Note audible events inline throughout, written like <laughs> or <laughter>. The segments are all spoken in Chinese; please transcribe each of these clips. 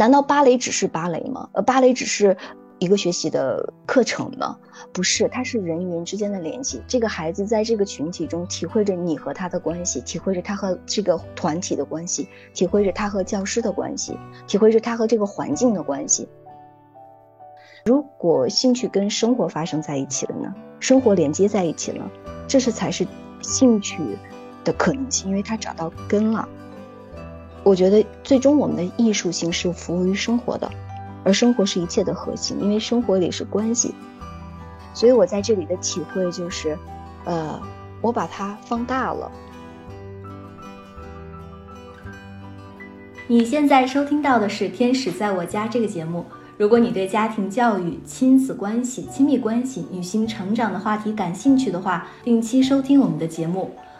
难道芭蕾只是芭蕾吗？呃，芭蕾只是一个学习的课程吗？不是，它是人与人之间的联系。这个孩子在这个群体中体会着你和他的关系，体会着他和这个团体的关系，体会着他和教师的关系，体会着他和这个环境的关系。如果兴趣跟生活发生在一起了呢？生活连接在一起了，这是才是兴趣的可能性，因为他找到根了。我觉得最终我们的艺术性是服务于生活的，而生活是一切的核心，因为生活里是关系。所以我在这里的体会就是，呃，我把它放大了。你现在收听到的是《天使在我家》这个节目。如果你对家庭教育、亲子关系、亲密关系、女性成长的话题感兴趣的话，定期收听我们的节目。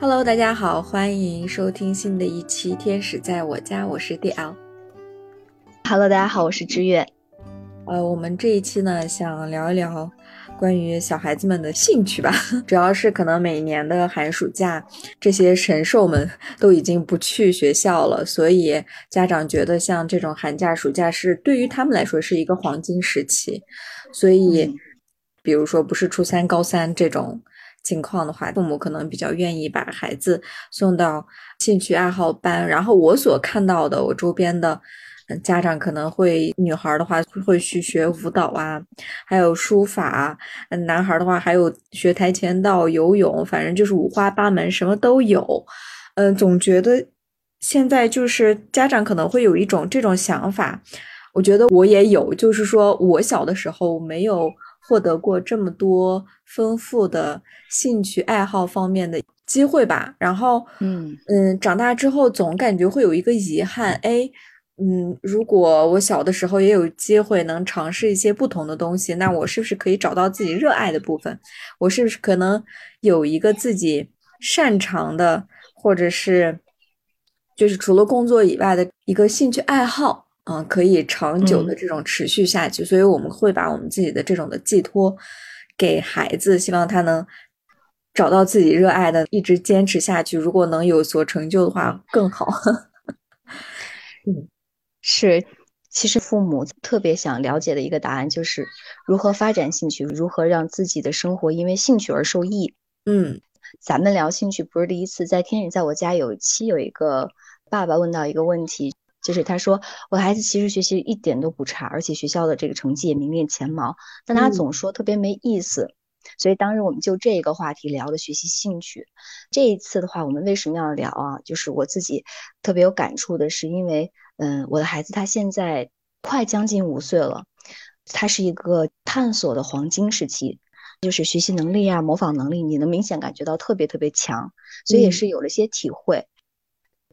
Hello，大家好，欢迎收听新的一期《天使在我家》，我是 DL。Hello，大家好，我是知月。呃，我们这一期呢，想聊一聊。关于小孩子们的兴趣吧，<laughs> 主要是可能每年的寒暑假，这些神兽们都已经不去学校了，所以家长觉得像这种寒假、暑假是对于他们来说是一个黄金时期。所以，比如说不是初三、高三这种情况的话，父母可能比较愿意把孩子送到兴趣爱好班。然后我所看到的，我周边的。家长可能会女孩的话会去学舞蹈啊，还有书法；男孩的话还有学跆拳道、游泳，反正就是五花八门，什么都有。嗯，总觉得现在就是家长可能会有一种这种想法，我觉得我也有，就是说我小的时候没有获得过这么多丰富的兴趣爱好方面的机会吧。然后，嗯嗯，长大之后总感觉会有一个遗憾，哎。嗯，如果我小的时候也有机会能尝试一些不同的东西，那我是不是可以找到自己热爱的部分？我是不是可能有一个自己擅长的，或者是就是除了工作以外的一个兴趣爱好？嗯，可以长久的这种持续下去。所以我们会把我们自己的这种的寄托给孩子，希望他能找到自己热爱的，一直坚持下去。如果能有所成就的话，更好。<laughs> 嗯。是，其实父母特别想了解的一个答案就是如何发展兴趣，如何让自己的生活因为兴趣而受益。嗯，咱们聊兴趣不是第一次，在天使在我家有一期有一个爸爸问到一个问题，就是他说我的孩子其实学习一点都不差，而且学校的这个成绩也名列前茅，但他总说特别没意思。所以当时我们就这个话题聊的学习兴趣。这一次的话，我们为什么要聊啊？就是我自己特别有感触的是，因为。嗯，我的孩子他现在快将近五岁了，他是一个探索的黄金时期，就是学习能力啊、模仿能力，你能明显感觉到特别特别强，所以也是有了些体会。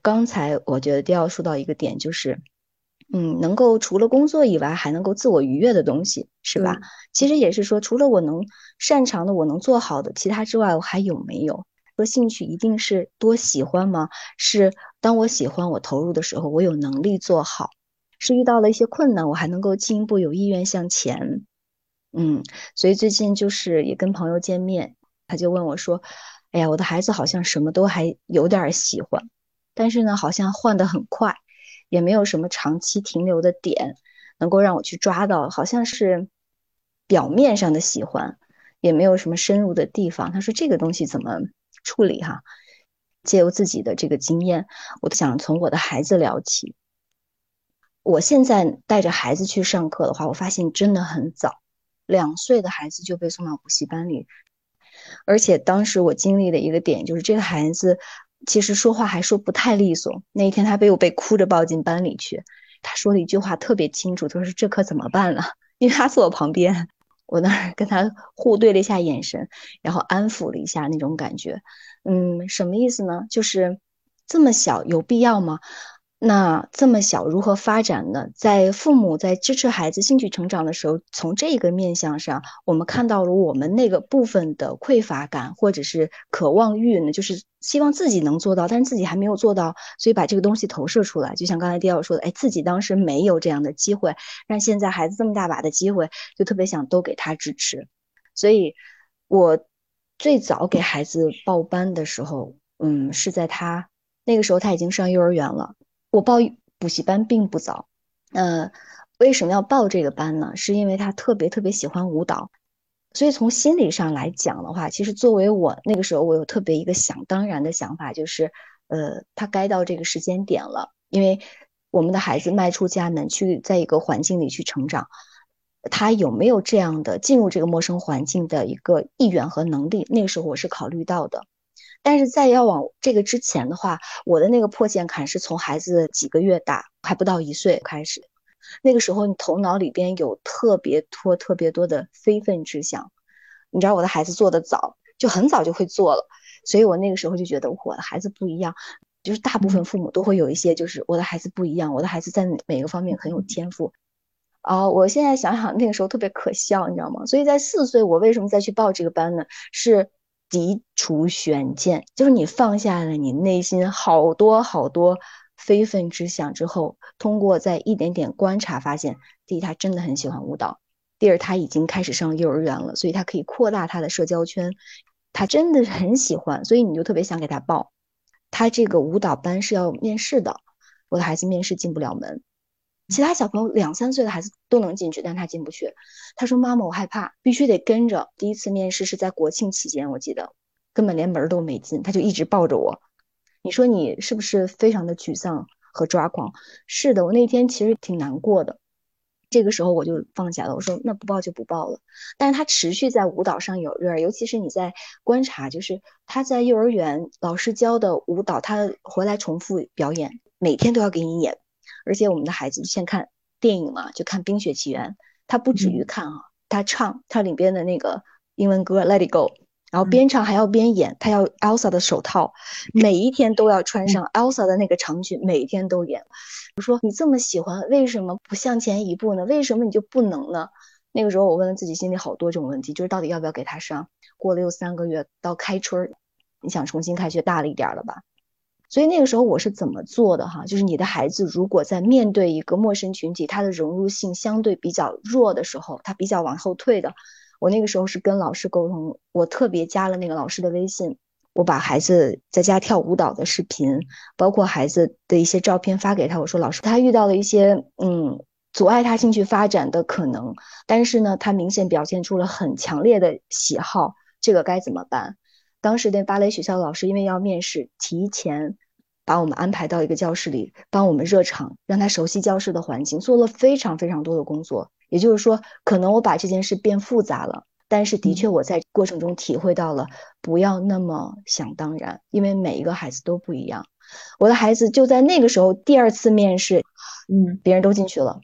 刚才我觉得第二说到一个点，就是，嗯，能够除了工作以外还能够自我愉悦的东西，是吧？其实也是说，除了我能擅长的、我能做好的，其他之外我还有没有？说兴趣一定是多喜欢吗？是当我喜欢我投入的时候，我有能力做好；是遇到了一些困难，我还能够进一步有意愿向前。嗯，所以最近就是也跟朋友见面，他就问我说：“哎呀，我的孩子好像什么都还有点喜欢，但是呢，好像换得很快，也没有什么长期停留的点能够让我去抓到，好像是表面上的喜欢，也没有什么深入的地方。”他说：“这个东西怎么？”处理哈，借由自己的这个经验，我想从我的孩子聊起。我现在带着孩子去上课的话，我发现真的很早，两岁的孩子就被送到补习班里，而且当时我经历的一个点就是，这个孩子其实说话还说不太利索。那一天他被我被哭着抱进班里去，他说了一句话特别清楚，他说这可怎么办了？<laughs> 因为他坐我旁边。我那儿跟他互对了一下眼神，然后安抚了一下那种感觉，嗯，什么意思呢？就是这么小有必要吗？那这么小如何发展呢？在父母在支持孩子兴趣成长的时候，从这个面向上，我们看到了我们那个部分的匮乏感，或者是渴望欲呢，就是希望自己能做到，但是自己还没有做到，所以把这个东西投射出来。就像刚才迪奥说的，哎，自己当时没有这样的机会，但现在孩子这么大把的机会，就特别想都给他支持。所以，我最早给孩子报班的时候，嗯，是在他那个时候他已经上幼儿园了。我报补习班并不早，呃，为什么要报这个班呢？是因为他特别特别喜欢舞蹈，所以从心理上来讲的话，其实作为我那个时候，我有特别一个想当然的想法，就是，呃，他该到这个时间点了，因为我们的孩子迈出家门去在一个环境里去成长，他有没有这样的进入这个陌生环境的一个意愿和能力？那个时候我是考虑到的。但是在要往这个之前的话，我的那个破茧坎是从孩子几个月大，还不到一岁开始。那个时候，你头脑里边有特别多、特别多的非分之想。你知道我的孩子做的早，就很早就会做了，所以我那个时候就觉得我的孩子不一样。就是大部分父母都会有一些，就是我的孩子不一样，我的孩子在每个方面很有天赋。啊，我现在想想那个时候特别可笑，你知道吗？所以在四岁，我为什么再去报这个班呢？是。涤除悬见，就是你放下了你内心好多好多非分之想之后，通过在一点点观察发现，第一他真的很喜欢舞蹈，第二他已经开始上幼儿园了，所以他可以扩大他的社交圈，他真的很喜欢，所以你就特别想给他报。他这个舞蹈班是要面试的，我的孩子面试进不了门。其他小朋友两三岁的孩子都能进去，但他进不去。他说：“妈妈，我害怕，必须得跟着。”第一次面试是在国庆期间，我记得根本连门都没进，他就一直抱着我。你说你是不是非常的沮丧和抓狂？是的，我那天其实挺难过的。这个时候我就放下了，我说：“那不报就不报了。”但是他持续在舞蹈上有热，尤其是你在观察，就是他在幼儿园老师教的舞蹈，他回来重复表演，每天都要给你演。而且我们的孩子先看电影嘛，就看《冰雪奇缘》，他不止于看啊，他唱他里边的那个英文歌《Let It Go》，然后边唱还要边演，他要 Elsa 的手套，每一天都要穿上 Elsa 的那个长裙，每天都演。我说你这么喜欢，为什么不向前一步呢？为什么你就不能呢？那个时候我问了自己心里好多种问题，就是到底要不要给他上？过了又三个月，到开春，你想重新开学大了一点了吧？所以那个时候我是怎么做的哈？就是你的孩子如果在面对一个陌生群体，他的融入性相对比较弱的时候，他比较往后退的。我那个时候是跟老师沟通，我特别加了那个老师的微信，我把孩子在家跳舞蹈的视频，包括孩子的一些照片发给他。我说老师，他遇到了一些嗯阻碍他兴趣发展的可能，但是呢，他明显表现出了很强烈的喜好，这个该怎么办？当时那芭蕾学校老师因为要面试，提前。把我们安排到一个教室里，帮我们热场，让他熟悉教室的环境，做了非常非常多的工作。也就是说，可能我把这件事变复杂了，但是的确我在过程中体会到了，不要那么想当然，因为每一个孩子都不一样。我的孩子就在那个时候第二次面试，嗯，别人都进去了，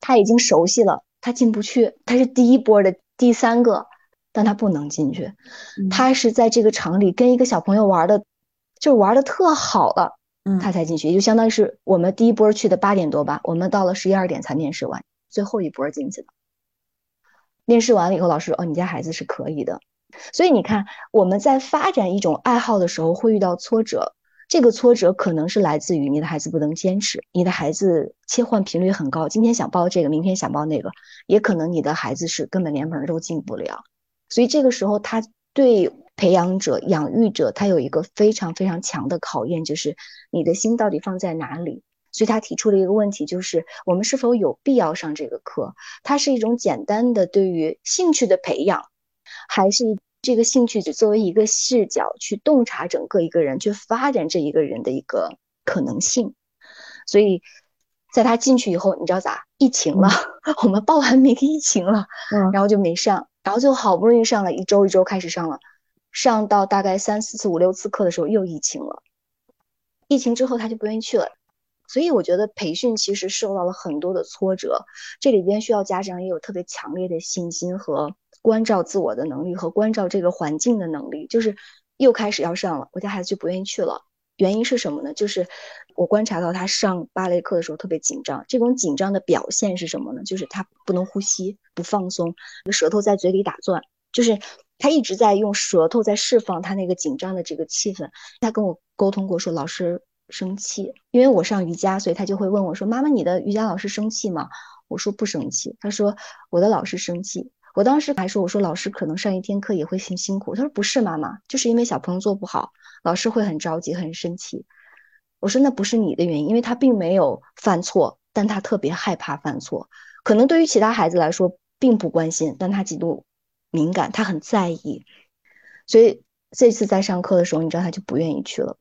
他已经熟悉了，他进不去，他是第一波的第三个，但他不能进去，他是在这个场里跟一个小朋友玩的。就玩的特好了，他才进去，也就相当于是我们第一波去的八点多吧，我们到了十一二点才面试完，最后一波进去的。面试完了以后，老师说：“哦，你家孩子是可以的。”所以你看，我们在发展一种爱好的时候会遇到挫折，这个挫折可能是来自于你的孩子不能坚持，你的孩子切换频率很高，今天想报这个，明天想报那个，也可能你的孩子是根本连门都进不了。所以这个时候他对。培养者、养育者，他有一个非常非常强的考验，就是你的心到底放在哪里。所以他提出了一个问题，就是我们是否有必要上这个课？它是一种简单的对于兴趣的培养，还是这个兴趣只作为一个视角去洞察整个一个人，去发展这一个人的一个可能性？所以，在他进去以后，你知道咋？疫情了，<laughs> 我们报完名，疫情了，嗯，然后就没上，然后就好不容易上了一周，一周开始上了。上到大概三四次、五六次课的时候，又疫情了。疫情之后，他就不愿意去了。所以我觉得培训其实受到了很多的挫折，这里边需要家长也有特别强烈的信心和关照自我的能力和关照这个环境的能力。就是又开始要上了，我家孩子就不愿意去了。原因是什么呢？就是我观察到他上芭蕾课的时候特别紧张，这种紧张的表现是什么呢？就是他不能呼吸，不放松，舌头在嘴里打转，就是他一直在用舌头在释放他那个紧张的这个气氛。他跟我沟通过说老师生气，因为我上瑜伽，所以他就会问我说：“妈妈，你的瑜伽老师生气吗？”我说不生气。他说我的老师生气。我当时还说我说老师可能上一天课也会很辛苦。他说不是，妈妈，就是因为小朋友做不好，老师会很着急很生气。我说那不是你的原因，因为他并没有犯错，但他特别害怕犯错。可能对于其他孩子来说并不关心，但他极度敏感，他很在意。所以这次在上课的时候，你知道他就不愿意去了。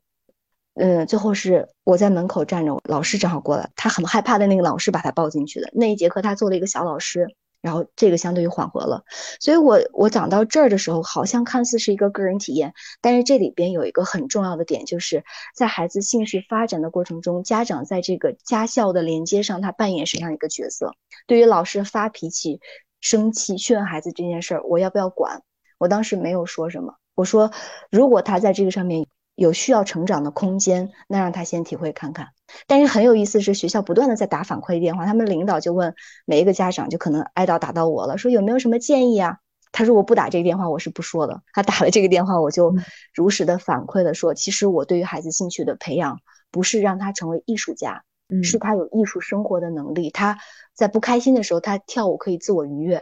嗯，最后是我在门口站着，老师正好过来，他很害怕的那个老师把他抱进去的。那一节课他做了一个小老师。然后这个相对于缓和了，所以我我讲到这儿的时候，好像看似是一个个人体验，但是这里边有一个很重要的点，就是在孩子兴趣发展的过程中，家长在这个家校的连接上，他扮演什么样一个角色？对于老师发脾气、生气、训孩子这件事儿，我要不要管？我当时没有说什么，我说如果他在这个上面。有需要成长的空间，那让他先体会看看。但是很有意思是，学校不断的在打反馈电话，他们领导就问每一个家长，就可能挨到打到我了，说有没有什么建议啊？他说我不打这个电话，我是不说的。他打了这个电话，我就如实的反馈了，说其实我对于孩子兴趣的培养，不是让他成为艺术家。是他有艺术生活的能力，他在不开心的时候，他跳舞可以自我愉悦；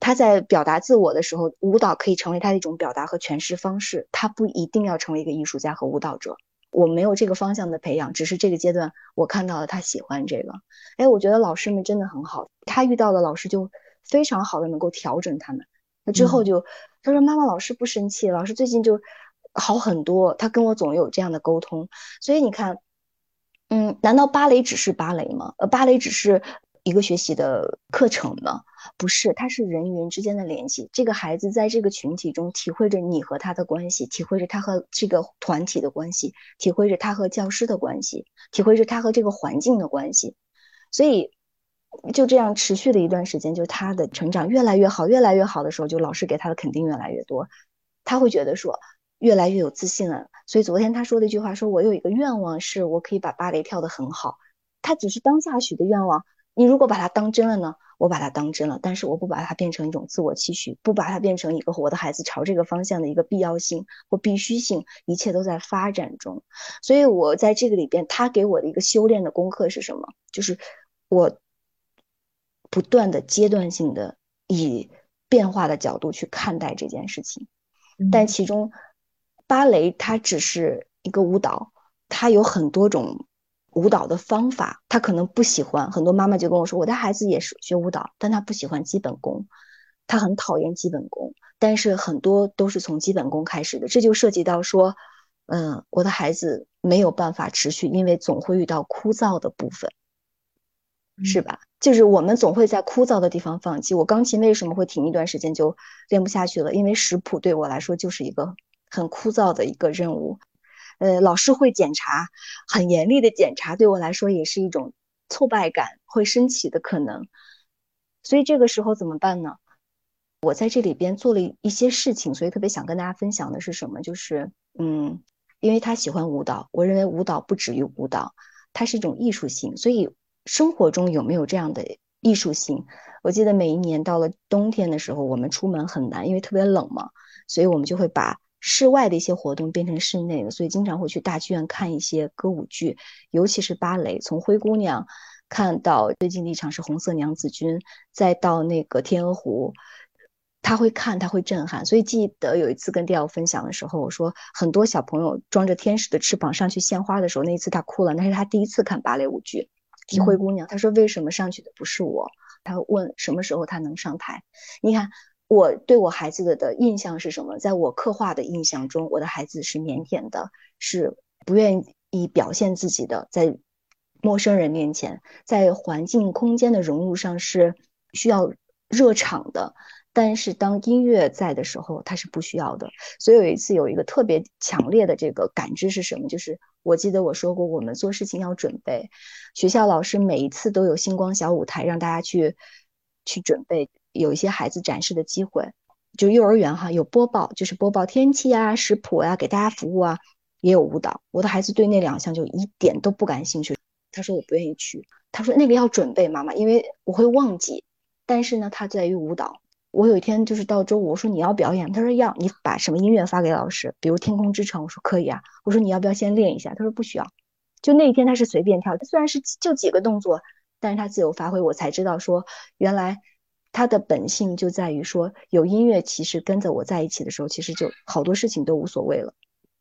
他在表达自我的时候，舞蹈可以成为他的一种表达和诠释方式。他不一定要成为一个艺术家和舞蹈者。我没有这个方向的培养，只是这个阶段我看到了他喜欢这个。哎，我觉得老师们真的很好，他遇到的老师就非常好的能够调整他们。那之后就他说：“妈妈，老师不生气，老师最近就好很多。”他跟我总有这样的沟通，所以你看。嗯，难道芭蕾只是芭蕾吗？呃，芭蕾只是一个学习的课程吗？不是，它是人与人之间的联系。这个孩子在这个群体中体会着你和他的关系，体会着他和这个团体的关系，体会着他和教师的关系，体会着他和这个环境的关系。所以就这样持续的一段时间，就他的成长越来越好，越来越好的时候，就老师给他的肯定越来越多，他会觉得说。越来越有自信了，所以昨天他说的一句话，说我有一个愿望，是我可以把芭蕾跳得很好。他只是当下许的愿望，你如果把它当真了呢？我把它当真了，但是我不把它变成一种自我期许，不把它变成一个我的孩子朝这个方向的一个必要性或必须性，一切都在发展中。所以我在这个里边，他给我的一个修炼的功课是什么？就是我不断的阶段性的以变化的角度去看待这件事情，但其中。芭蕾它只是一个舞蹈，它有很多种舞蹈的方法。他可能不喜欢，很多妈妈就跟我说，我的孩子也是学舞蹈，但他不喜欢基本功，他很讨厌基本功。但是很多都是从基本功开始的，这就涉及到说，嗯，我的孩子没有办法持续，因为总会遇到枯燥的部分，是吧？就是我们总会在枯燥的地方放弃。我钢琴为什么会停一段时间就练不下去了？因为识谱对我来说就是一个。很枯燥的一个任务，呃，老师会检查，很严厉的检查，对我来说也是一种挫败感会升起的可能。所以这个时候怎么办呢？我在这里边做了一些事情，所以特别想跟大家分享的是什么？就是，嗯，因为他喜欢舞蹈，我认为舞蹈不止于舞蹈，它是一种艺术性。所以生活中有没有这样的艺术性？我记得每一年到了冬天的时候，我们出门很难，因为特别冷嘛，所以我们就会把。室外的一些活动变成室内的，所以经常会去大剧院看一些歌舞剧，尤其是芭蕾。从灰姑娘看到最近的一场是红色娘子军，再到那个天鹅湖，他会看，他会震撼。所以记得有一次跟迪奥分享的时候，我说很多小朋友装着天使的翅膀上去献花的时候，那一次他哭了，那是他第一次看芭蕾舞剧。提灰姑娘，他说为什么上去的不是我？他问什么时候他能上台？你看。我对我孩子的的印象是什么？在我刻画的印象中，我的孩子是腼腆的，是不愿意表现自己的，在陌生人面前，在环境空间的融入上是需要热场的。但是当音乐在的时候，他是不需要的。所以有一次有一个特别强烈的这个感知是什么？就是我记得我说过，我们做事情要准备。学校老师每一次都有星光小舞台，让大家去去准备。有一些孩子展示的机会，就幼儿园哈有播报，就是播报天气啊、食谱啊，给大家服务啊。也有舞蹈。我的孩子对那两项就一点都不感兴趣。他说我不愿意去，他说那个要准备妈妈，因为我会忘记。但是呢，他在于舞蹈。我有一天就是到周五，我说你要表演，他说要。你把什么音乐发给老师，比如《天空之城》，我说可以啊。我说你要不要先练一下？他说不需要。就那一天他是随便跳，他虽然是就几个动作，但是他自由发挥。我才知道说，原来他的本性就在于说，有音乐其实跟着我在一起的时候，其实就好多事情都无所谓了。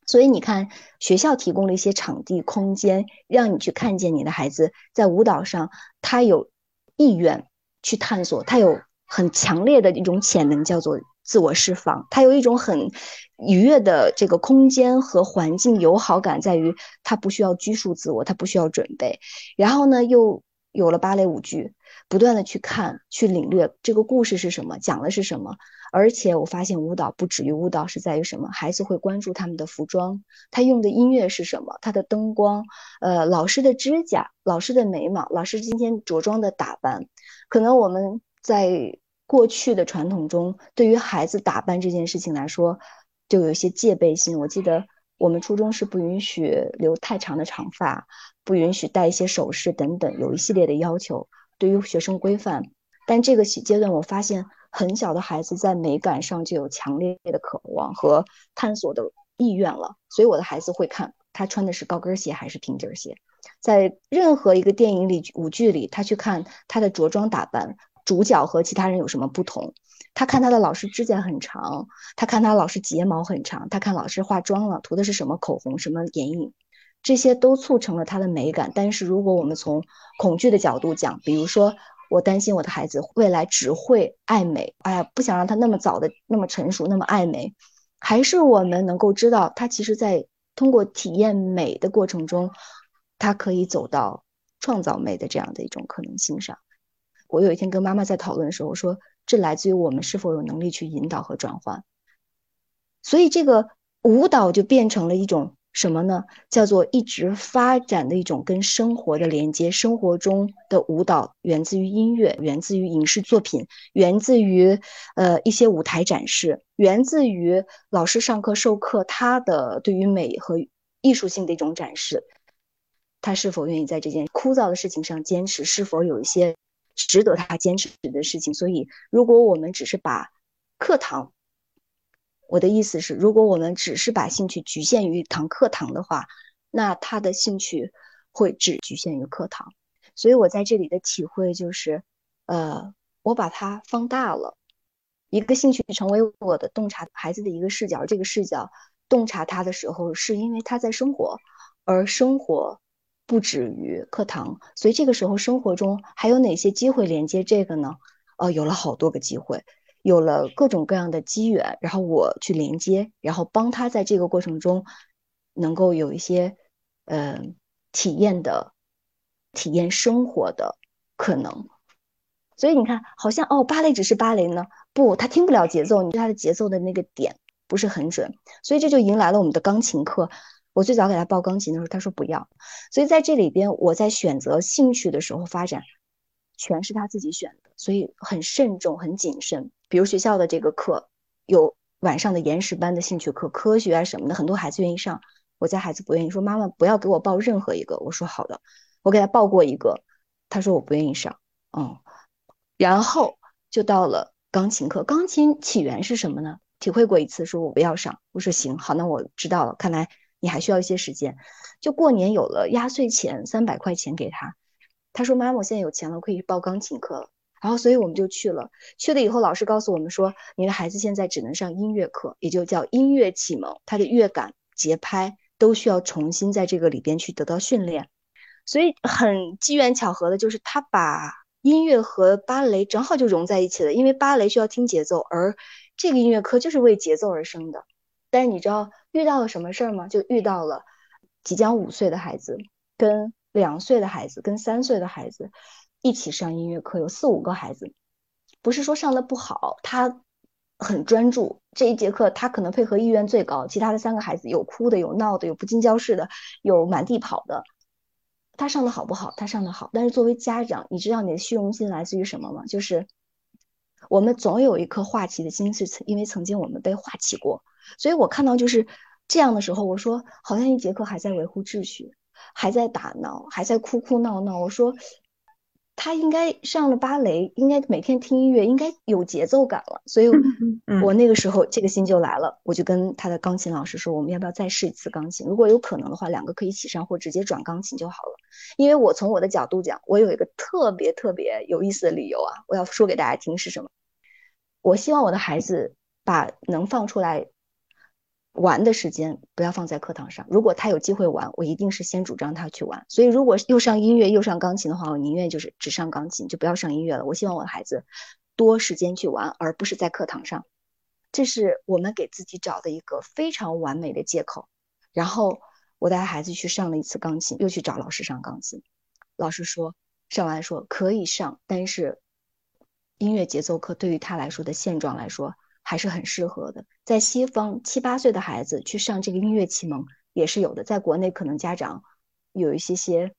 所以你看，学校提供了一些场地空间，让你去看见你的孩子在舞蹈上，他有意愿去探索，他有。很强烈的一种潜能叫做自我释放，他有一种很愉悦的这个空间和环境友好感，在于他不需要拘束自我，他不需要准备，然后呢又有了芭蕾舞剧，不断的去看去领略这个故事是什么，讲的是什么，而且我发现舞蹈不止于舞蹈是在于什么，孩子会关注他们的服装，他用的音乐是什么，他的灯光，呃，老师的指甲，老师的眉毛，老师今天着装的打扮，可能我们在。过去的传统中，对于孩子打扮这件事情来说，就有一些戒备心。我记得我们初中是不允许留太长的长发，不允许戴一些首饰等等，有一系列的要求，对于学生规范。但这个阶段，我发现很小的孩子在美感上就有强烈的渴望和探索的意愿了。所以我的孩子会看他穿的是高跟鞋还是平底鞋，在任何一个电影里、舞剧里，他去看他的着装打扮。主角和其他人有什么不同？他看他的老师指甲很长，他看他老师睫毛很长，他看老师化妆了，涂的是什么口红、什么眼影，这些都促成了他的美感。但是如果我们从恐惧的角度讲，比如说我担心我的孩子未来只会爱美，哎呀，不想让他那么早的那么成熟，那么爱美，还是我们能够知道他其实在通过体验美的过程中，他可以走到创造美的这样的一种可能性上。我有一天跟妈妈在讨论的时候，说这来自于我们是否有能力去引导和转换。所以这个舞蹈就变成了一种什么呢？叫做一直发展的一种跟生活的连接。生活中的舞蹈源自于音乐，源自于影视作品，源自于呃一些舞台展示，源自于老师上课授课他的对于美和艺术性的一种展示。他是否愿意在这件枯燥的事情上坚持？是否有一些？值得他坚持的事情，所以如果我们只是把课堂，我的意思是，如果我们只是把兴趣局限于一堂课堂的话，那他的兴趣会只局限于课堂。所以我在这里的体会就是，呃，我把它放大了，一个兴趣成为我的洞察孩子的一个视角。这个视角洞察他的时候，是因为他在生活，而生活。不止于课堂，所以这个时候生活中还有哪些机会连接这个呢？呃，有了好多个机会，有了各种各样的机缘，然后我去连接，然后帮他在这个过程中能够有一些呃体验的、体验生活的可能。所以你看，好像哦，芭蕾只是芭蕾呢？不，他听不了节奏，你对他的节奏的那个点不是很准，所以这就迎来了我们的钢琴课。我最早给他报钢琴的时候，他说不要，所以在这里边，我在选择兴趣的时候发展，全是他自己选的，所以很慎重、很谨慎。比如学校的这个课，有晚上的延时班的兴趣课、科学啊什么的，很多孩子愿意上，我家孩子不愿意，说妈妈不要给我报任何一个。我说好的，我给他报过一个，他说我不愿意上，嗯，然后就到了钢琴课。钢琴起源是什么呢？体会过一次，说我不要上，我说行，好，那我知道了，看来。你还需要一些时间，就过年有了压岁钱三百块钱给他，他说妈妈，我现在有钱了，我可以报钢琴课了。然后所以我们就去了，去了以后老师告诉我们说，你的孩子现在只能上音乐课，也就叫音乐启蒙，他的乐感、节拍都需要重新在这个里边去得到训练。所以很机缘巧合的就是他把音乐和芭蕾正好就融在一起了，因为芭蕾需要听节奏，而这个音乐课就是为节奏而生的。但是你知道。遇到了什么事儿吗？就遇到了即将五岁的孩子跟两岁的孩子跟三岁的孩子一起上音乐课，有四五个孩子，不是说上的不好，他很专注这一节课，他可能配合意愿最高。其他的三个孩子有哭的，有闹的，有不进教室的，有满地跑的。他上的好不好？他上的好。但是作为家长，你知道你的虚荣心来自于什么吗？就是我们总有一颗画棋的心，是因为曾经我们被画起过。所以我看到就是这样的时候，我说好像一节课还在维护秩序，还在打闹，还在哭哭闹闹。我说他应该上了芭蕾，应该每天听音乐，应该有节奏感了。所以，我那个时候这个心就来了，我就跟他的钢琴老师说，我们要不要再试一次钢琴？如果有可能的话，两个可以一起上，或直接转钢琴就好了。因为我从我的角度讲，我有一个特别特别有意思的理由啊，我要说给大家听是什么？我希望我的孩子把能放出来。玩的时间不要放在课堂上。如果他有机会玩，我一定是先主张他去玩。所以，如果又上音乐又上钢琴的话，我宁愿就是只上钢琴，就不要上音乐了。我希望我的孩子多时间去玩，而不是在课堂上。这是我们给自己找的一个非常完美的借口。然后我带孩子去上了一次钢琴，又去找老师上钢琴。老师说上完说可以上，但是音乐节奏课对于他来说的现状来说。还是很适合的。在西方，七八岁的孩子去上这个音乐启蒙也是有的。在国内，可能家长有一些些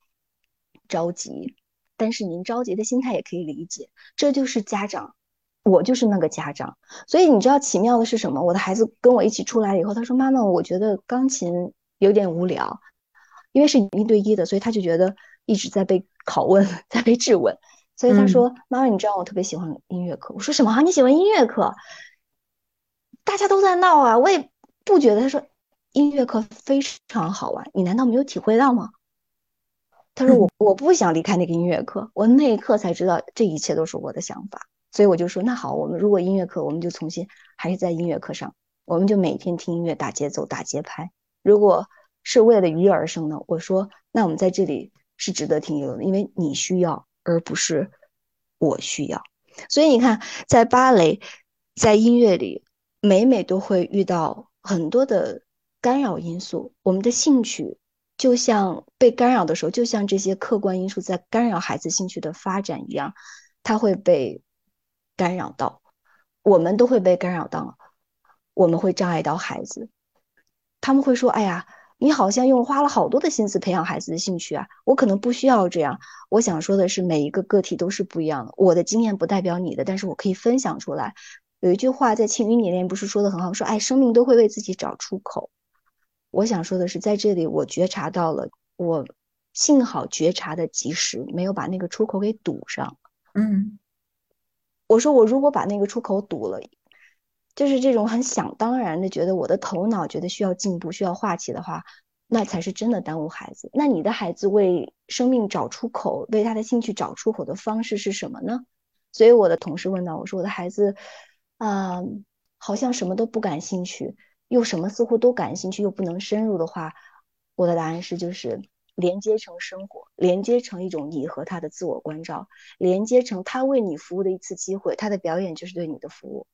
着急，但是您着急的心态也可以理解。这就是家长，我就是那个家长。所以你知道奇妙的是什么？我的孩子跟我一起出来以后，他说：“妈妈，我觉得钢琴有点无聊，因为是一对一的，所以他就觉得一直在被拷问，在被质问。所以他说：‘妈妈，你知道我特别喜欢音乐课。’我说：‘什么？你喜欢音乐课？’大家都在闹啊，我也不觉得。他说音乐课非常好玩，你难道没有体会到吗？他说我我不想离开那个音乐课，我那一刻才知道这一切都是我的想法。所以我就说那好，我们如果音乐课，我们就重新还是在音乐课上，我们就每天听音乐，打节奏，打节拍。如果是为了娱乐而生呢？我说那我们在这里是值得停留的，因为你需要，而不是我需要。所以你看，在芭蕾，在音乐里。每每都会遇到很多的干扰因素，我们的兴趣就像被干扰的时候，就像这些客观因素在干扰孩子兴趣的发展一样，他会被干扰到，我们都会被干扰到，我们会障碍到孩子。他们会说：“哎呀，你好像用花了好多的心思培养孩子的兴趣啊，我可能不需要这样。”我想说的是，每一个个体都是不一样的，我的经验不代表你的，但是我可以分享出来。有一句话在《庆余年》里面不是说的很好，说哎，生命都会为自己找出口。我想说的是，在这里我觉察到了，我幸好觉察的及时，没有把那个出口给堵上。嗯，我说我如果把那个出口堵了，就是这种很想当然的觉得我的头脑觉得需要进步、需要化气的话，那才是真的耽误孩子。那你的孩子为生命找出口，为他的兴趣找出口的方式是什么呢？所以我的同事问到我说，我的孩子。啊，好像什么都不感兴趣，又什么似乎都感兴趣，又不能深入的话，我的答案是就是连接成生活，连接成一种你和他的自我关照，连接成他为你服务的一次机会，他的表演就是对你的服务，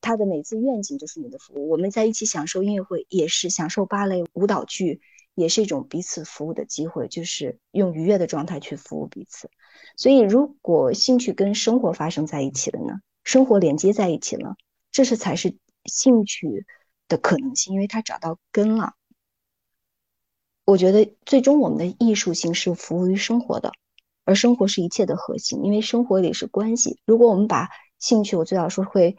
他的每次愿景就是你的服务，我们在一起享受音乐会，也是享受芭蕾舞蹈剧，也是一种彼此服务的机会，就是用愉悦的状态去服务彼此。所以，如果兴趣跟生活发生在一起了呢？生活连接在一起了，这是才是兴趣的可能性，因为它找到根了。我觉得最终我们的艺术性是服务于生活的，而生活是一切的核心，因为生活里是关系。如果我们把兴趣，我最早说会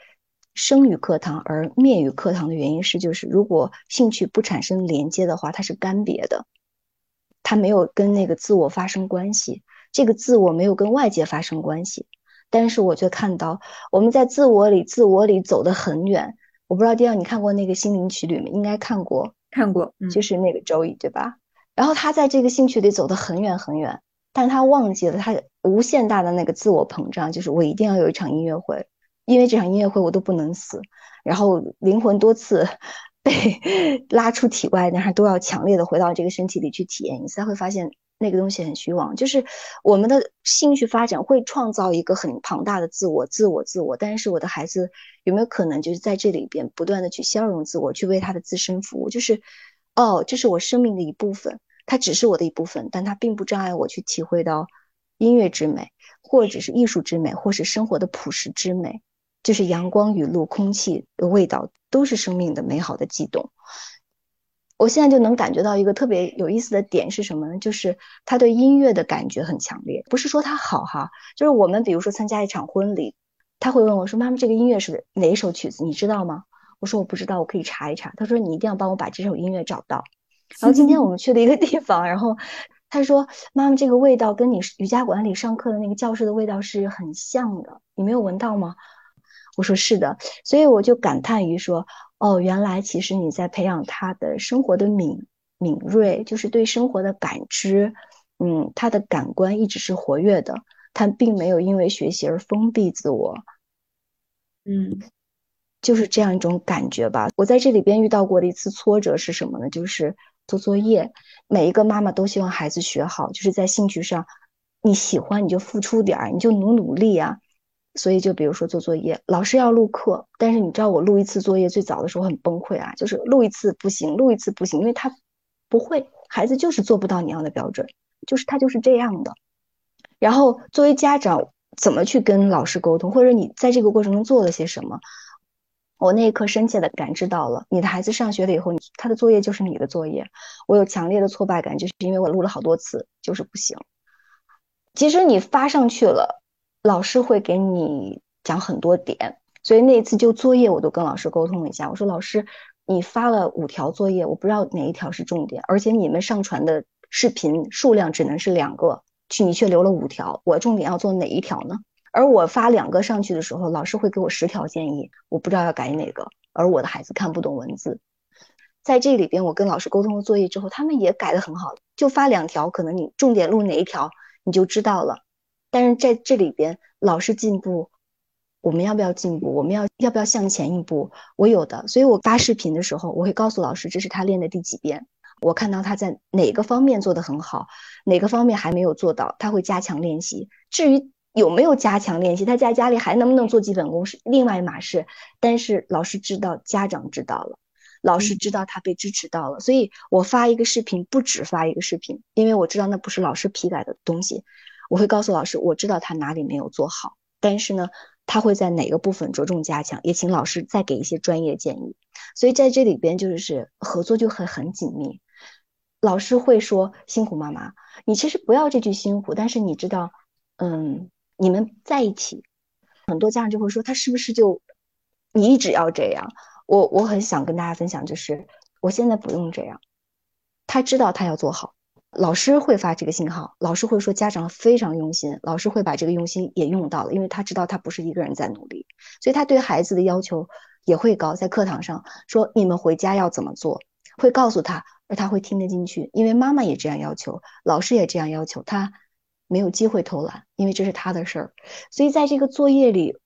生于课堂而灭于课堂的原因是，就是如果兴趣不产生连接的话，它是干瘪的，它没有跟那个自我发生关系，这个自我没有跟外界发生关系。但是我却看到我们在自我里、自我里走得很远。我不知道第二你看过那个《心灵奇旅》吗？应该看过，看过，就是那个周易，对吧？然后他在这个兴趣里走得很远很远，但是他忘记了他无限大的那个自我膨胀，就是我一定要有一场音乐会，因为这场音乐会我都不能死。然后灵魂多次 <laughs> 被 <laughs> 拉出体外，但是都要强烈的回到这个身体里去体验一次，才会发现。那个东西很虚妄，就是我们的兴趣发展会创造一个很庞大的自我，自我，自我。但是我的孩子有没有可能就是在这里边不断的去消融自我，去为他的自身服务？就是，哦，这是我生命的一部分，它只是我的一部分，但它并不障碍我去体会到音乐之美，或者是艺术之美，或是生活的朴实之美。就是阳光、雨露、空气的味道，都是生命的美好的悸动。我现在就能感觉到一个特别有意思的点是什么呢？就是他对音乐的感觉很强烈，不是说他好哈，就是我们比如说参加一场婚礼，他会问我说：“妈妈，这个音乐是哪一首曲子？你知道吗？”我说我不知道，我可以查一查。他说你一定要帮我把这首音乐找到。然后今天我们去了一个地方，然后他说妈妈这个味道跟你瑜伽馆里上课的那个教室的味道是很像的，你没有闻到吗？我说是的，所以我就感叹于说，哦，原来其实你在培养他的生活的敏敏锐，就是对生活的感知，嗯，他的感官一直是活跃的。他并没有因为学习而封闭自我，嗯，就是这样一种感觉吧。我在这里边遇到过的一次挫折是什么呢？就是做作业。每一个妈妈都希望孩子学好，就是在兴趣上，你喜欢你就付出点儿，你就努努力啊。所以就比如说做作业，老师要录课，但是你知道我录一次作业最早的时候很崩溃啊，就是录一次不行，录一次不行，因为他不会，孩子就是做不到你要的标准，就是他就是这样的。然后作为家长，怎么去跟老师沟通，或者你在这个过程中做了些什么？我那一刻深切的感知到了，你的孩子上学了以后，他的作业就是你的作业。我有强烈的挫败感，就是因为我录了好多次，就是不行。即使你发上去了，老师会给你讲很多点，所以那一次就作业我都跟老师沟通了一下，我说老师，你发了五条作业，我不知道哪一条是重点，而且你们上传的视频数量只能是两个。去你却留了五条，我重点要做哪一条呢？而我发两个上去的时候，老师会给我十条建议，我不知道要改哪个。而我的孩子看不懂文字，在这里边我跟老师沟通了作业之后，他们也改的很好，就发两条，可能你重点录哪一条你就知道了。但是在这里边，老师进步，我们要不要进步？我们要要不要向前一步？我有的，所以我发视频的时候，我会告诉老师这是他练的第几遍。我看到他在哪个方面做得很好，哪个方面还没有做到，他会加强练习。至于有没有加强练习，他在家里还能不能做基本功是另外一码事。但是老师知道，家长知道了，老师知道他被支持到了。所以我发一个视频不止发一个视频，因为我知道那不是老师批改的东西。我会告诉老师，我知道他哪里没有做好，但是呢，他会在哪个部分着重加强，也请老师再给一些专业建议。所以在这里边就是合作就很很紧密。老师会说辛苦妈妈，你其实不要这句辛苦，但是你知道，嗯，你们在一起，很多家长就会说他是不是就你一直要这样？我我很想跟大家分享，就是我现在不用这样，他知道他要做好，老师会发这个信号，老师会说家长非常用心，老师会把这个用心也用到了，因为他知道他不是一个人在努力，所以他对孩子的要求也会高，在课堂上说你们回家要怎么做，会告诉他。而他会听得进去，因为妈妈也这样要求，老师也这样要求，他没有机会偷懒，因为这是他的事儿。所以在这个作业里，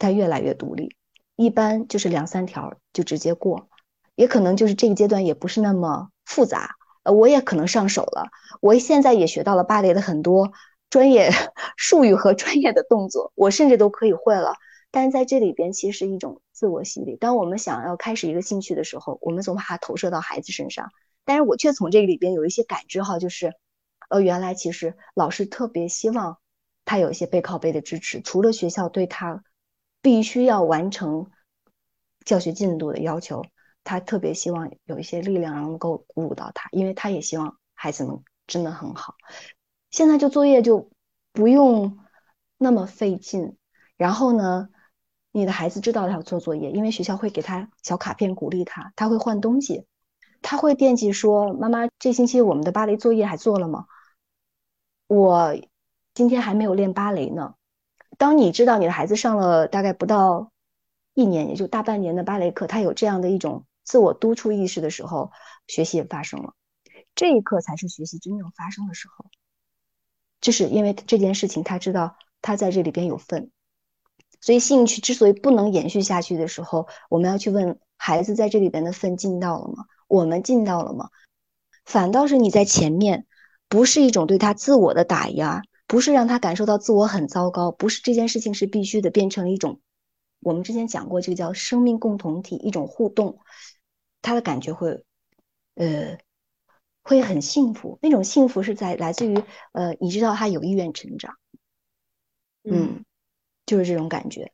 他越来越独立，一般就是两三条就直接过，也可能就是这个阶段也不是那么复杂。我也可能上手了，我现在也学到了芭蕾的很多专业 <laughs> 术语和专业的动作，我甚至都可以会了。但是在这里边，其实是一种自我洗礼。当我们想要开始一个兴趣的时候，我们总把它投射到孩子身上。但是我却从这个里边有一些感知哈，就是，呃，原来其实老师特别希望他有一些背靠背的支持，除了学校对他必须要完成教学进度的要求，他特别希望有一些力量能够鼓舞到他，因为他也希望孩子们真的很好。现在就作业就不用那么费劲，然后呢，你的孩子知道他要做作业，因为学校会给他小卡片鼓励他，他会换东西。他会惦记说：“妈妈，这星期我们的芭蕾作业还做了吗？我今天还没有练芭蕾呢。”当你知道你的孩子上了大概不到一年，也就大半年的芭蕾课，他有这样的一种自我督促意识的时候，学习也发生了。这一刻才是学习真正发生的时候。就是因为这件事情，他知道他在这里边有份，所以兴趣之所以不能延续下去的时候，我们要去问孩子在这里边的份尽到了吗？我们尽到了吗？反倒是你在前面，不是一种对他自我的打压，不是让他感受到自我很糟糕，不是这件事情是必须的，变成了一种我们之前讲过这个叫生命共同体一种互动，他的感觉会，呃，会很幸福。那种幸福是在来自于呃，你知道他有意愿成长，嗯，就是这种感觉。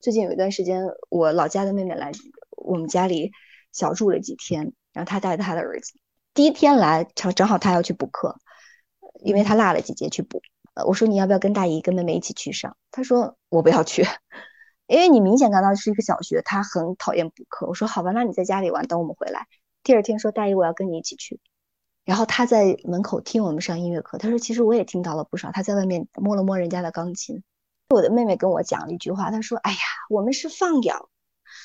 最近有一段时间，我老家的妹妹来。我们家里小住了几天，然后她带着她的儿子，第一天来正正好她要去补课，因为她落了几节去补。呃，我说你要不要跟大姨跟妹妹一起去上？她说我不要去。因为你明显看到是一个小学，他很讨厌补课。我说好吧，那你在家里玩，等我们回来。第二天说大姨我要跟你一起去，然后他在门口听我们上音乐课。他说其实我也听到了不少。他在外面摸了摸人家的钢琴。我的妹妹跟我讲了一句话，她说：“哎呀，我们是放养。”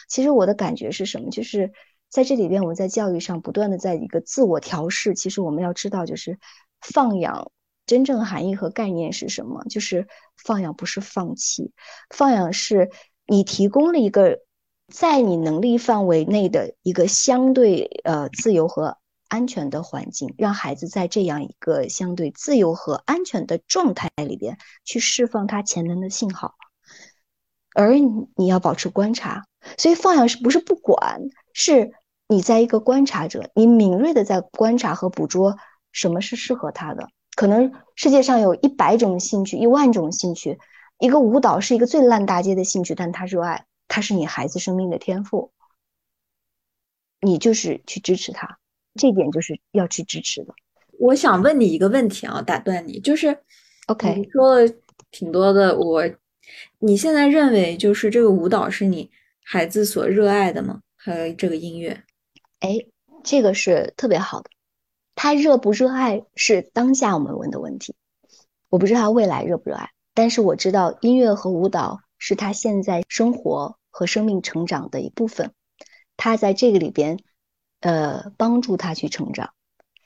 其实我的感觉是什么？就是在这里边，我们在教育上不断的在一个自我调试。其实我们要知道，就是放养真正含义和概念是什么？就是放养不是放弃，放养是你提供了一个在你能力范围内的一个相对呃自由和。安全的环境，让孩子在这样一个相对自由和安全的状态里边去释放他潜能的信号，而你要保持观察。所以放养是不是不管？是你在一个观察者，你敏锐的在观察和捕捉什么是适合他的。可能世界上有一百种兴趣，一万种兴趣，一个舞蹈是一个最烂大街的兴趣，但他热爱，他是你孩子生命的天赋，你就是去支持他。这点就是要去支持的。我想问你一个问题啊，打断你，就是，OK，你说了挺多的。我，你现在认为就是这个舞蹈是你孩子所热爱的吗？还有这个音乐？哎，这个是特别好的。他热不热爱是当下我们问的问题。我不知道他未来热不热爱，但是我知道音乐和舞蹈是他现在生活和生命成长的一部分。他在这个里边。呃，帮助他去成长，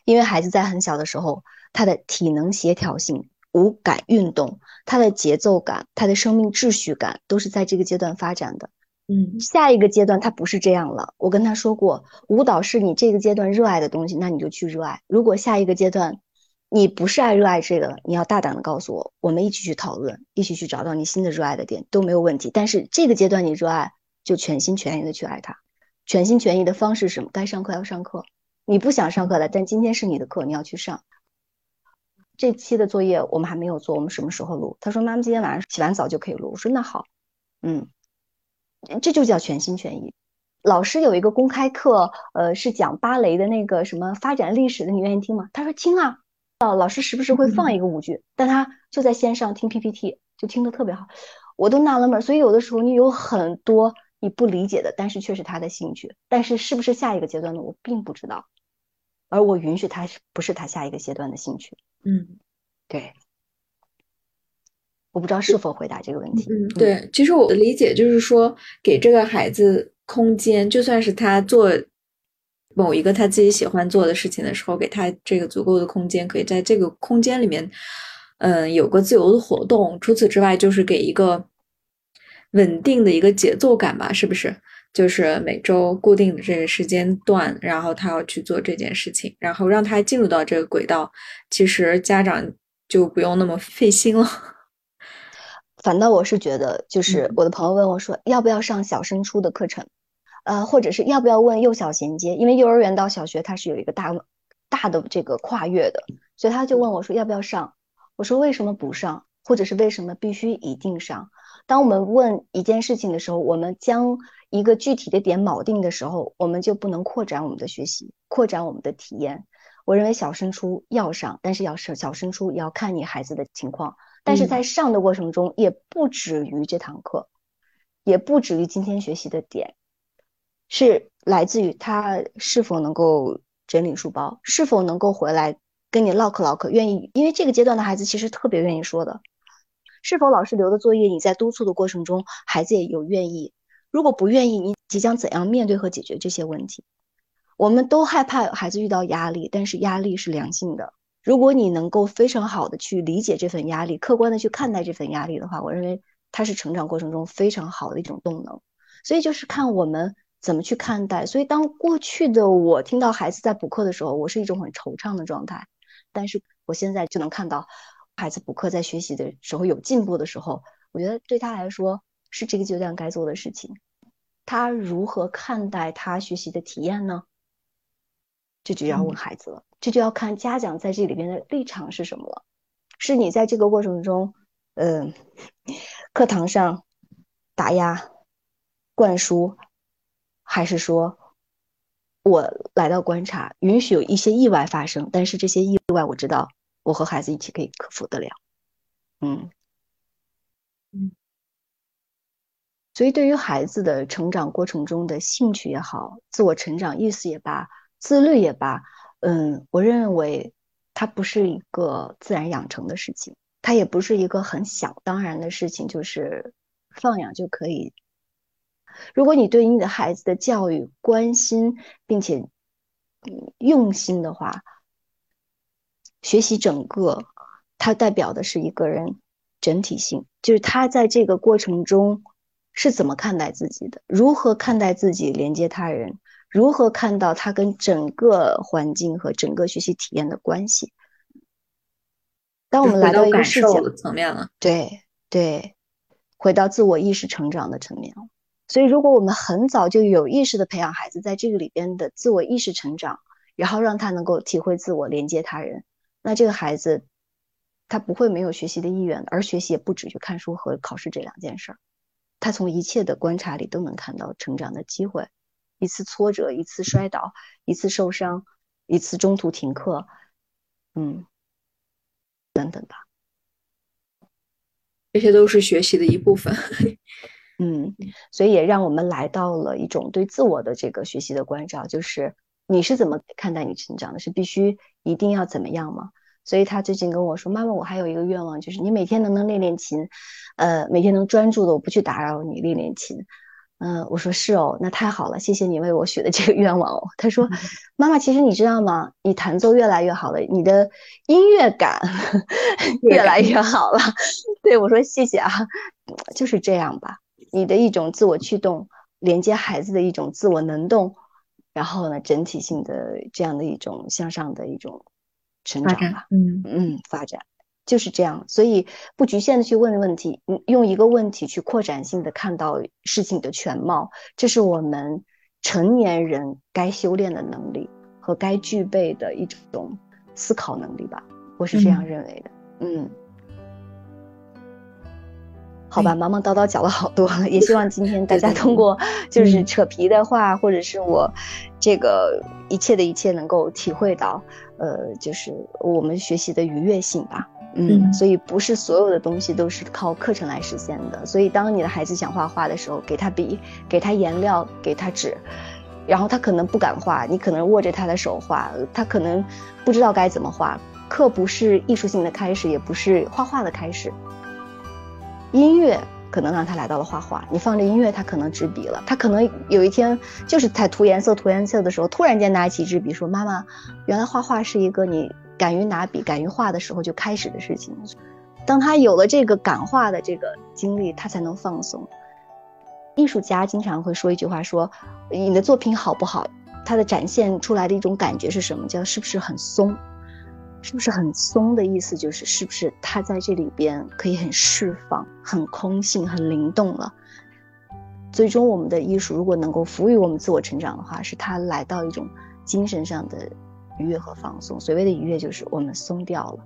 因为孩子在很小的时候，他的体能协调性、五感运动、他的节奏感、他的生命秩序感，都是在这个阶段发展的。嗯，下一个阶段他不是这样了。我跟他说过，舞蹈是你这个阶段热爱的东西，那你就去热爱。如果下一个阶段你不是爱热爱这个，你要大胆的告诉我，我们一起去讨论，一起去找到你新的热爱的点都没有问题。但是这个阶段你热爱，就全心全意的去爱它。全心全意的方式是什么？该上课要上课，你不想上课了，但今天是你的课，你要去上。这期的作业我们还没有做，我们什么时候录？他说：“妈妈，今天晚上洗完澡就可以录。”我说：“那好，嗯，这就叫全心全意。”老师有一个公开课，呃，是讲芭蕾的那个什么发展历史的，你愿意听吗？他说：“听啊。”哦，老师时不时会放一个舞剧，但他就在线上听 PPT，就听得特别好，我都纳了闷。所以有的时候你有很多。你不理解的，但是却是他的兴趣，但是是不是下一个阶段的我并不知道，而我允许他是不是他下一个阶段的兴趣？嗯，对，我不知道是否回答这个问题。嗯，对，其实我的理解就是说，给这个孩子空间，就算是他做某一个他自己喜欢做的事情的时候，给他这个足够的空间，可以在这个空间里面，嗯，有个自由的活动。除此之外，就是给一个。稳定的一个节奏感吧，是不是？就是每周固定的这个时间段，然后他要去做这件事情，然后让他进入到这个轨道，其实家长就不用那么费心了。<laughs> 反倒我是觉得，就是我的朋友问我说，要不要上小升初的课程，呃，或者是要不要问幼小衔接？因为幼儿园到小学它是有一个大大的这个跨越的，所以他就问我说要不要上？我说为什么不上？或者是为什么必须一定上？当我们问一件事情的时候，我们将一个具体的点锚定的时候，我们就不能扩展我们的学习，扩展我们的体验。我认为小升初要上，但是要是小升初也要看你孩子的情况。但是在上的过程中，也不止于这堂课，也不止于今天学习的点，是来自于他是否能够整理书包，是否能够回来跟你唠嗑唠嗑，愿意。因为这个阶段的孩子其实特别愿意说的。是否老师留的作业，你在督促的过程中，孩子也有愿意？如果不愿意，你即将怎样面对和解决这些问题？我们都害怕孩子遇到压力，但是压力是良性的。如果你能够非常好的去理解这份压力，客观的去看待这份压力的话，我认为它是成长过程中非常好的一种动能。所以就是看我们怎么去看待。所以当过去的我听到孩子在补课的时候，我是一种很惆怅的状态，但是我现在就能看到。孩子补课在学习的时候有进步的时候，我觉得对他来说是这个阶段该做的事情。他如何看待他学习的体验呢？这就要问孩子了，这就要看家长在这里边的立场是什么了。是你在这个过程中，嗯，课堂上打压、灌输，还是说我来到观察，允许有一些意外发生，但是这些意外我知道。我和孩子一起可以克服得了，嗯，嗯，所以，对于孩子的成长过程中的兴趣也好，自我成长意识也罢，自律也罢，嗯，我认为它不是一个自然养成的事情，它也不是一个很想当然的事情，就是放养就可以。如果你对你的孩子的教育关心，并且用心的话，学习整个，它代表的是一个人整体性，就是他在这个过程中是怎么看待自己的，如何看待自己，连接他人，如何看到他跟整个环境和整个学习体验的关系。当我们来到一个视角层面了，对对，回到自我意识成长的层面了。所以，如果我们很早就有意识的培养孩子在这个里边的自我意识成长，然后让他能够体会自我、连接他人，那这个孩子他不会没有学习的意愿，而学习也不止于看书和考试这两件事儿，他从一切的观察里都能看到成长的机会。一次挫折，一次摔倒，一次受伤，一次中途停课，嗯，等等吧，这些都是学习的一部分。嗯，所以也让我们来到了一种对自我的这个学习的关照，就是你是怎么看待你成长的？是必须一定要怎么样吗？所以他最近跟我说：“妈妈，我还有一个愿望，就是你每天能不能练练琴？呃，每天能专注的，我不去打扰你练练琴。”嗯，我说是哦，那太好了，谢谢你为我许的这个愿望哦。他说：“妈妈，其实你知道吗？你弹奏越来越好了，你的音乐感越来越好了。<laughs> ”对我说：“谢谢啊，就是这样吧。”你的一种自我驱动，连接孩子的一种自我能动，然后呢，整体性的这样的一种向上的一种成长吧，嗯嗯，发展就是这样。所以不局限的去问问题，用一个问题去扩展性的看到事情的全貌，这是我们成年人该修炼的能力和该具备的一种思考能力吧。我是这样认为的，嗯。好吧，忙忙叨叨讲了好多，<laughs> 也希望今天大家通过就是扯皮的话，或者是我这个一切的一切能够体会到，呃，就是我们学习的愉悦性吧。嗯，所以不是所有的东西都是靠课程来实现的。所以当你的孩子想画画的时候，给他笔，给他颜料，给他纸，然后他可能不敢画，你可能握着他的手画，他可能不知道该怎么画。课不是艺术性的开始，也不是画画的开始。音乐可能让他来到了画画，你放着音乐，他可能执笔了。他可能有一天就是在涂颜色、涂颜色的时候，突然间拿起一支笔说：“妈妈，原来画画是一个你敢于拿笔、敢于画的时候就开始的事情。”当他有了这个感化的这个经历，他才能放松。艺术家经常会说一句话：“说你的作品好不好，它的展现出来的一种感觉是什么？叫是不是很松？”是不是很松的意思？就是是不是他在这里边可以很释放、很空性、很灵动了？最终，我们的艺术如果能够服务于我们自我成长的话，是它来到一种精神上的愉悦和放松。所谓的愉悦，就是我们松掉了，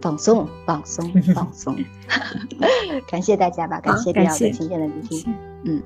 放松、放松、放松。<laughs> <laughs> 感谢大家吧，感谢第二个今天的聆听。嗯。